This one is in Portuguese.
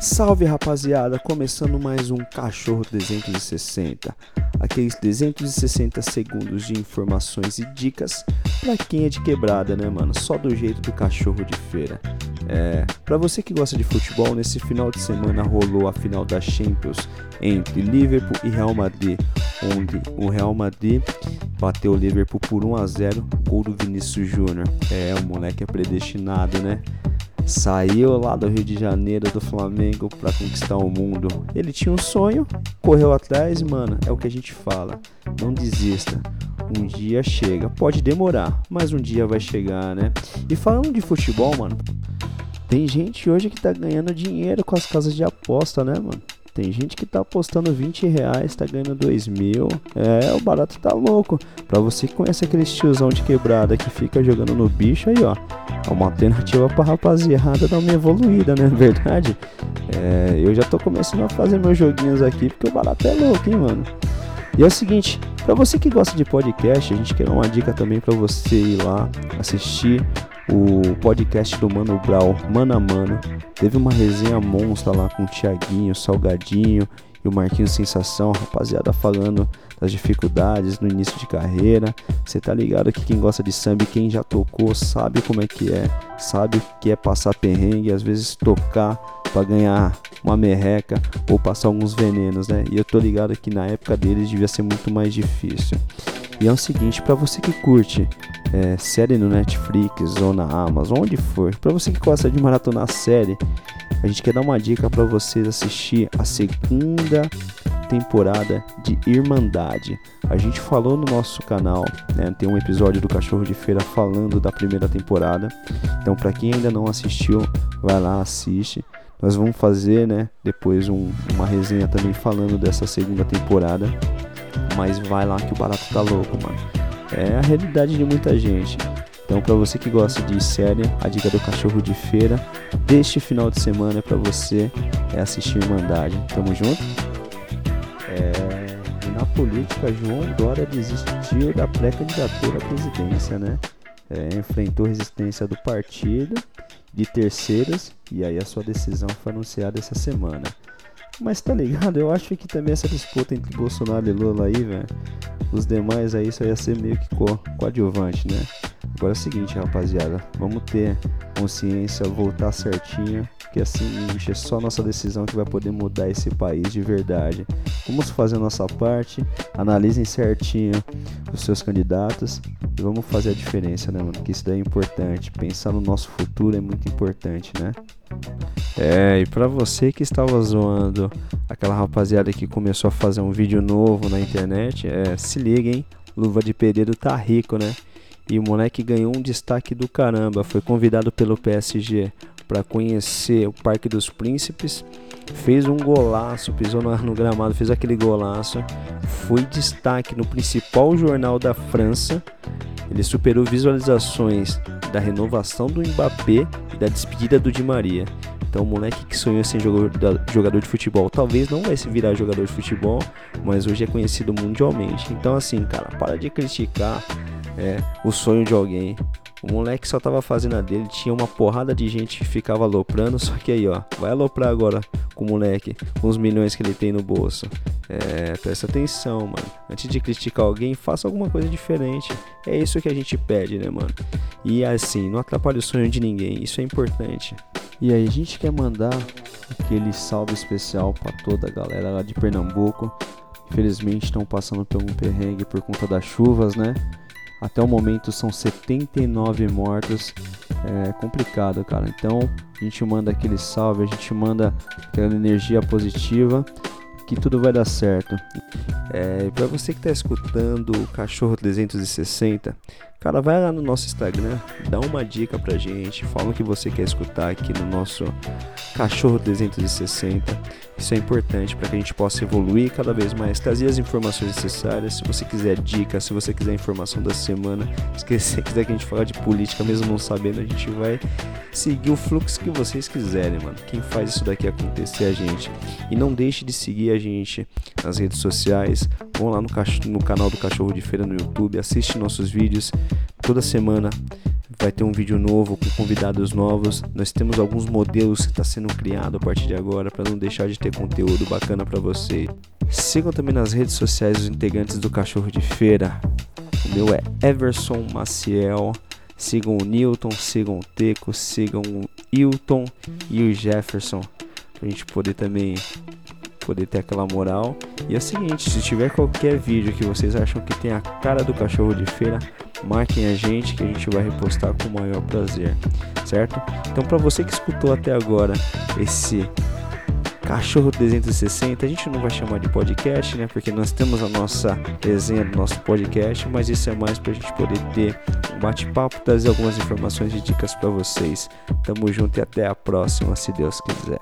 Salve rapaziada, começando mais um Cachorro 360. Aqueles 360 segundos de informações e dicas pra quem é de quebrada, né, mano? Só do jeito do cachorro de feira. É, para você que gosta de futebol, nesse final de semana rolou a final da Champions entre Liverpool e Real Madrid, onde o Real Madrid bateu o Liverpool por 1 a 0, gol do Vinícius Júnior. É, o moleque é predestinado, né? Saiu lá do Rio de Janeiro do Flamengo para conquistar o mundo. Ele tinha um sonho, correu atrás, mano. É o que a gente fala. Não desista. Um dia chega. Pode demorar, mas um dia vai chegar, né? E falando de futebol, mano, tem gente hoje que tá ganhando dinheiro com as casas de aposta, né, mano? Tem gente que tá apostando 20 reais, tá ganhando 2 mil. É, o barato tá louco. Pra você que conhece aquele tiozão de quebrada que fica jogando no bicho aí, ó. É uma alternativa pra rapaziada dar uma evoluída, né? Verdade? É, eu já tô começando a fazer meus joguinhos aqui porque o barato é louco, hein, mano? E é o seguinte, para você que gosta de podcast, a gente quer uma dica também para você ir lá assistir o podcast do Mano Brown, Mano a Mano. Teve uma resenha monstra lá com o Tiaguinho, Salgadinho e o Marquinhos Sensação, rapaziada falando das dificuldades no início de carreira. Você tá ligado que quem gosta de samba quem já tocou sabe como é que é, sabe o que é passar perrengue, às vezes tocar para ganhar uma merreca ou passar alguns venenos, né? E eu tô ligado que na época deles devia ser muito mais difícil. E é o seguinte, para você que curte é, série no Netflix ou na Amazon, onde for, para você que gosta de maratonar série, a gente quer dar uma dica para vocês assistir a segunda temporada de Irmandade. A gente falou no nosso canal, né, tem um episódio do Cachorro de Feira falando da primeira temporada. Então, para quem ainda não assistiu, vai lá assiste. Nós vamos fazer, né, depois um, uma resenha também falando dessa segunda temporada. Mas vai lá que o barato tá louco, mano. É a realidade de muita gente. Então, para você que gosta de série, a dica do cachorro de feira deste final de semana é para você é assistir Irmandade. Tamo junto? É, na política, João Dória desistiu da pré-candidatura à presidência, né? É, enfrentou resistência do partido de terceiros e aí a sua decisão foi anunciada essa semana. Mas tá ligado? Eu acho que também essa disputa entre Bolsonaro e Lula aí, velho. Os demais aí só ia ser meio que co coadjuvante, né? Agora é o seguinte, rapaziada. Vamos ter consciência, voltar certinho. Que assim, bicho, é só nossa decisão que vai poder mudar esse país de verdade. Vamos fazer a nossa parte, analisem certinho os seus candidatos e vamos fazer a diferença, né, mano? Que isso daí é importante. Pensar no nosso futuro é muito importante, né? É, e pra você que estava zoando aquela rapaziada que começou a fazer um vídeo novo na internet, é, se liga, hein? Luva de Pedreiro tá rico, né? E o moleque ganhou um destaque do caramba. Foi convidado pelo PSG para conhecer o Parque dos Príncipes. Fez um golaço, pisou no gramado, fez aquele golaço. Foi destaque no principal jornal da França. Ele superou visualizações da renovação do Mbappé e da despedida do Di Maria. Então, o moleque que sonhou ser jogador de futebol, talvez não vai se virar jogador de futebol, mas hoje é conhecido mundialmente. Então, assim, cara, para de criticar é, o sonho de alguém. O moleque só tava fazendo a dele, tinha uma porrada de gente que ficava aloprando, só que aí, ó, vai aloprar agora com o moleque, com os milhões que ele tem no bolso. É, presta atenção, mano. Antes de criticar alguém, faça alguma coisa diferente. É isso que a gente pede, né, mano? E assim, não atrapalhe o sonho de ninguém, isso é importante. E aí, a gente quer mandar aquele salve especial para toda a galera lá de Pernambuco. Infelizmente estão passando por um perrengue por conta das chuvas, né? Até o momento são 79 mortos. É complicado, cara. Então a gente manda aquele salve, a gente manda aquela energia positiva que tudo vai dar certo. É, para você que está escutando o Cachorro 360, cara, vai lá no nosso Instagram, dá uma dica pra gente, fala o que você quer escutar aqui no nosso Cachorro 360. Isso é importante para que a gente possa evoluir cada vez mais, trazer as informações necessárias. Se você quiser dicas, se você quiser informação da semana, se você quiser que a gente fale de política, mesmo não sabendo, a gente vai seguir o fluxo que vocês quiserem, mano. Quem faz isso daqui acontecer é a gente. E não deixe de seguir a gente nas redes sociais. Vão lá no, no canal do Cachorro de Feira no YouTube, assiste nossos vídeos toda semana vai ter um vídeo novo com convidados novos. Nós temos alguns modelos que está sendo criado a partir de agora para não deixar de ter conteúdo bacana para você. Sigam também nas redes sociais os integrantes do Cachorro de Feira. O meu é Everson Maciel. Sigam o Newton, sigam o Teco, sigam o Hilton e o Jefferson. Pra gente poder também poder ter aquela moral. E é o seguinte, se tiver qualquer vídeo que vocês acham que tem a cara do cachorro de feira, marquem a gente que a gente vai repostar com o maior prazer, certo? Então para você que escutou até agora esse Cachorro 360, a gente não vai chamar de podcast, né? Porque nós temos a nossa resenha do nosso podcast, mas isso é mais para a gente poder ter um bate-papo, trazer algumas informações e dicas para vocês. Tamo junto e até a próxima, se Deus quiser.